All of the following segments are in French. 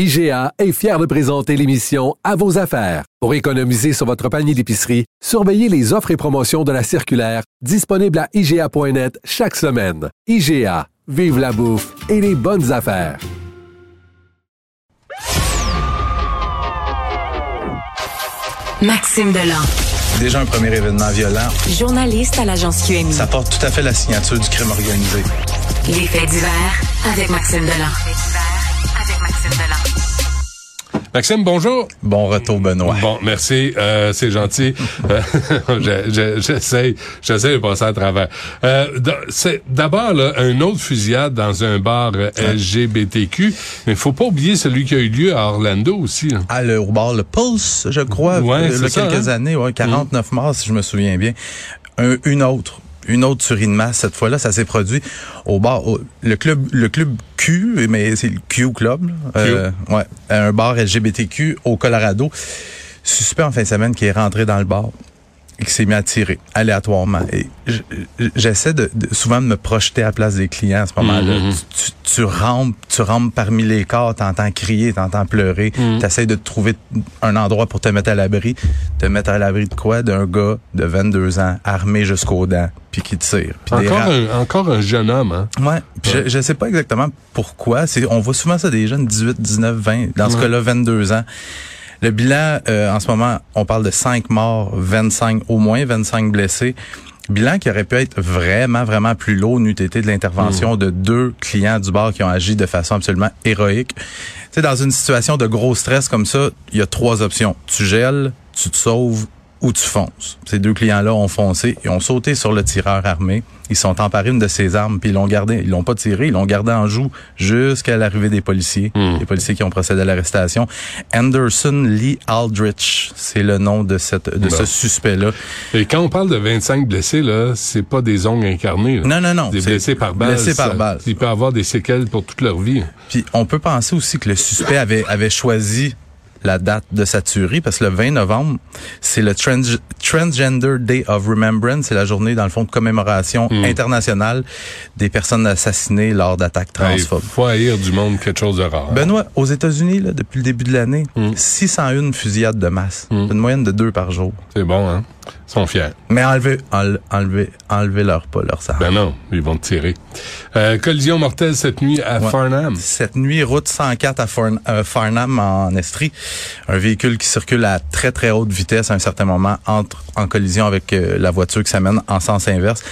IGA est fier de présenter l'émission À vos affaires. Pour économiser sur votre panier d'épicerie, surveillez les offres et promotions de la circulaire disponible à IGA.net chaque semaine. IGA, vive la bouffe et les bonnes affaires. Maxime Delan. Déjà un premier événement violent. Journaliste à l'agence QMI. Ça porte tout à fait la signature du crime organisé. Les faits divers avec Maxime Delan. Maxime Delan. Maxime, bonjour. Bon retour, Benoît. Bon, merci, euh, c'est gentil. Euh, je- je- J'essaie, j'essaie de passer à travers. Euh, c'est d'abord là, un autre fusillade dans un bar LGBTQ, mais faut pas oublier celui qui a eu lieu à Orlando aussi. là. Ah, le, au bar Le Pulse, je crois, Ouais, c'est il y a ça, quelques hein? années, ouais, 49 morts, si je me souviens bien. Un- une autre. Une autre tuerie de masse. Cette fois-là, ça s'est produit au bar, au- le club, le club Q, mais c'est le Q Club, là. Euh, ouais, un bar LGBTQ au Colorado. Suspect en fin de semaine qui est rentré dans le bar qui s'est mis à tirer aléatoirement. Et j'essaie de, de- souvent de me projeter à la place des clients à ce moment-là. Mhm. Tu, tu, tu rampes, tu rampes parmi les corps, t'entends crier, t'entends pleurer, Mhm. t'essayes de te trouver un endroit pour te mettre à l'abri. Te mettre à l'abri de quoi? D'un gars de 22 ans, armé jusqu'aux dents, puis qui tire. Des Encore un, encore un jeune homme, hein? Ouais. Puis Je, je sais pas exactement pourquoi. C'est, on voit souvent ça des jeunes 18, 19, 20. Dans ce cas-là, 22 ans. Le bilan, euh, en ce moment, on parle de 5 morts, 25, au moins 25 blessés. Bilan qui aurait pu être vraiment, vraiment plus lourd n'eût été de l'intervention de deux clients du bar qui ont agi de façon absolument héroïque. Tu sais, dans une situation de gros stress comme ça, il y a trois options. Tu gèles, tu te sauves ou tu fonces. Ces deux clients-là ont foncé et ont sauté sur le tireur armé. Ils sont emparés une de ses armes puis ils l'ont gardé. Ils l'ont pas tiré, ils l'ont gardé en joue jusqu'à l'arrivée des policiers. Hmm. Les policiers qui ont procédé à l'arrestation. Anderson Lee Aldrich, c'est le nom de cette de Bon. ce suspect-là. Et quand on parle de 25 blessés, là, c'est pas des ongles incarnés. là. Non, non, non. Des blessés par balle. Blessés par balle. Il peut avoir des séquelles pour toute leur vie. Puis on peut penser aussi que le suspect avait, avait choisi la date de sa tuerie parce que le 20 novembre, c'est le Trans- Transgender Day of Remembrance, c'est la journée dans le fond de commémoration Hmm. internationale des personnes assassinées lors d'attaques Il transphobes. faut haïr du monde quelque chose de rare. Benoît, aux États-Unis, là, depuis le début de l'année, Hmm. 601 fusillades de masse, Hmm. une moyenne de deux par jour. C'est bon, hein? Sont fiers. Mais enlevez, enle- enlevez, enlevez leur pas leur sang. Ben non, ils vont tirer. Euh, collision mortelle cette nuit à Ouais. Farnham. Cette nuit, route 104 à Farn- euh, Farnham en Estrie. Un véhicule qui circule à très très haute vitesse à un certain moment entre en collision avec euh, la voiture qui s'amène en sens inverse.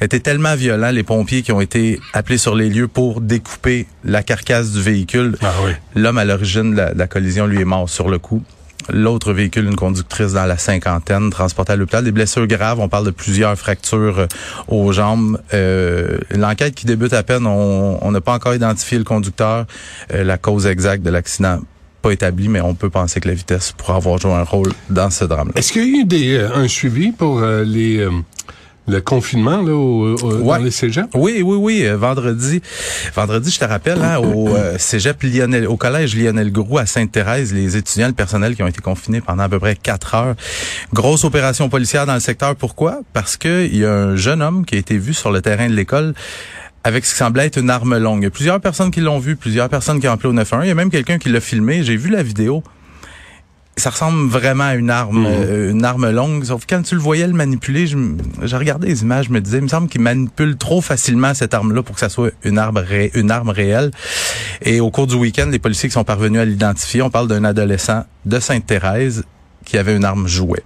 Était tellement violent, les pompiers qui ont été appelés sur les lieux pour découper la carcasse du véhicule. Ah oui. L'homme à l'origine de la, de la collision, lui, est mort sur le coup. L'autre véhicule, une conductrice dans la cinquantaine, transportée à l'hôpital. Des blessures graves, on parle de plusieurs fractures euh, aux jambes. Euh, L'enquête qui débute à peine, on n'a pas encore identifié le conducteur. Euh, la cause exacte de l'accident pas établie, mais on peut penser que la vitesse pourrait avoir joué un rôle dans ce drame-là. Est-ce qu'il y a eu des, euh, un suivi pour euh, les, le confinement là, au, au- Ouais. dans les cégeps? Oui, oui, oui. euh, vendredi, vendredi, je te rappelle, hein, au euh, cégep Lionel, au collège Lionel Groux à Sainte-Thérèse, les étudiants, le personnel qui ont été confinés pendant à peu près quatre heures. Grosse opération policière dans le secteur. Pourquoi? Parce que il y a un jeune homme qui a été vu sur le terrain de l'école avec ce qui semblait être une arme longue. Il y a plusieurs personnes qui l'ont vu, plusieurs personnes qui ont appelé au 911. Il y a même quelqu'un qui l'a filmé. J'ai vu la vidéo. Ça ressemble vraiment à une arme, Mhm. euh, une arme longue. Sauf quand tu le voyais le manipuler, je, je regardais les images, je me disais, il me semble qu'il manipule trop facilement cette arme-là pour que ça soit une arme, ré- une arme réelle. Et au cours du week-end, les policiers qui sont parvenus à l'identifier, on parle d'un adolescent de Sainte-Thérèse qui avait une arme jouet.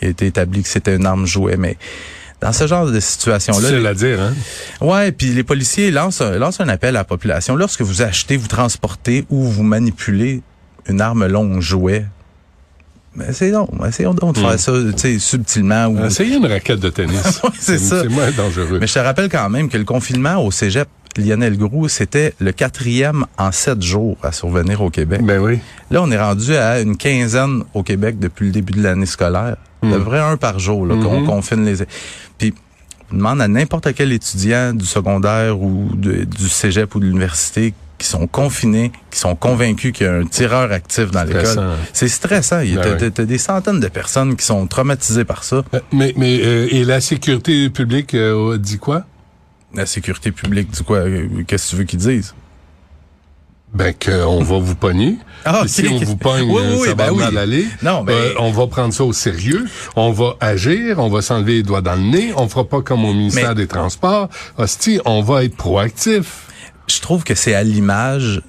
Il a été établi que c'était une arme jouet, mais dans ce genre de situation-là, C'est à dire, hein? Ouais, puis les policiers lancent, lancent un appel à la population. Lorsque vous achetez, vous transportez ou vous manipulez une arme longue jouet, ben, essayons, essayons donc de Hmm. faire ça tu sais, subtilement. Ou... Essayez une raquette de tennis. Ouais, c'est ça. C'est moins dangereux. Mais je te rappelle quand même que le confinement au cégep Lionel Groux, c'était le quatrième en sept jours à survenir au Québec. Ben oui. Là, on est rendu à une quinzaine au Québec depuis le début de l'année scolaire. Mm. De vrai un par jour, là, qu'on Mhm. confine les... Puis, on demande à n'importe quel étudiant du secondaire ou de- du cégep ou de l'université qui sont confinés, qui sont convaincus qu'il y a un tireur actif dans l'école. C'est stressant. Il y a Ben t'as des centaines de personnes qui sont traumatisées par ça. Euh, Mais, mais euh, et la sécurité publique euh, dit quoi? La sécurité publique, du quoi? euh, Qu'est-ce que tu veux qu'ils disent? Ben qu'on va vous pogner. Ah, si on vous pogne, Oui, oui, ça ben va oui. mal aller. Non, ben- Euh, on va prendre ça au sérieux. On va agir. On va s'enlever les doigts dans le nez. On fera pas comme au ministère Mais- des Transports. Hostie, on va être proactif. Je trouve que c'est à l'image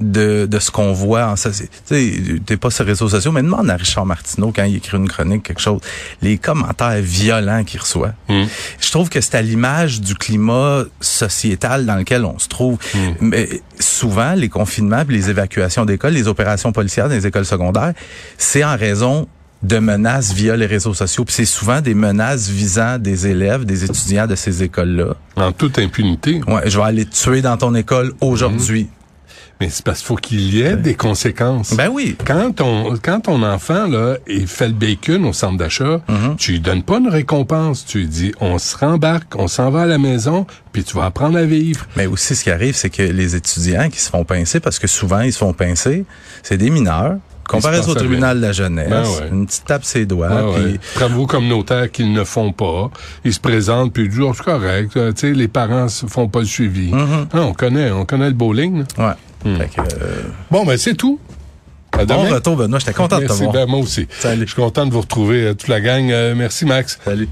de, de ce qu'on voit en société. Tu sais, t'es pas sur les réseaux sociaux, mais demande à Richard Martineau quand il écrit une chronique, quelque chose, les commentaires violents qu'il reçoit. Mm. Je trouve que c'est à l'image du climat sociétal dans lequel on se trouve. Mais souvent, les confinements, puis les évacuations d'écoles, les opérations policières dans les écoles secondaires, c'est en raison de menaces via les réseaux sociaux. Puis c'est souvent des menaces visant des élèves, des étudiants de ces écoles-là. En toute impunité. Ouais, je vais aller te tuer dans ton école aujourd'hui. Mais c'est parce qu'il faut qu'il y ait des conséquences. Ben oui. Quand ton, quand ton enfant, là, il fait le bacon au centre d'achat, Mm-hmm. tu lui donnes pas une récompense. Tu lui dis, on se rembarque, on s'en va à la maison, puis tu vas apprendre à vivre. Mais aussi, ce qui arrive, c'est que les étudiants qui se font pincer, parce que souvent, ils se font pincer, c'est des mineurs. Comparaison au tribunal de la jeunesse, Ben ouais. une petite tape ses doigts, Ah ouais. Travaux communautaires qu'ils ne font pas. Ils se présentent, puis ils disent, oh, c'est correct. euh, Tu sais, les parents ne font pas le suivi. Mm-hmm. Ah, on connaît, on connaît le bowling. là. ouais. Fait que, euh, Bon, ben, c'est tout. À bon demain. retour, Benoît. J'étais content de te Merci, voir. ben, moi aussi. Salut. Je suis content de vous retrouver, euh, toute la gang. Euh, merci, Max. Salut.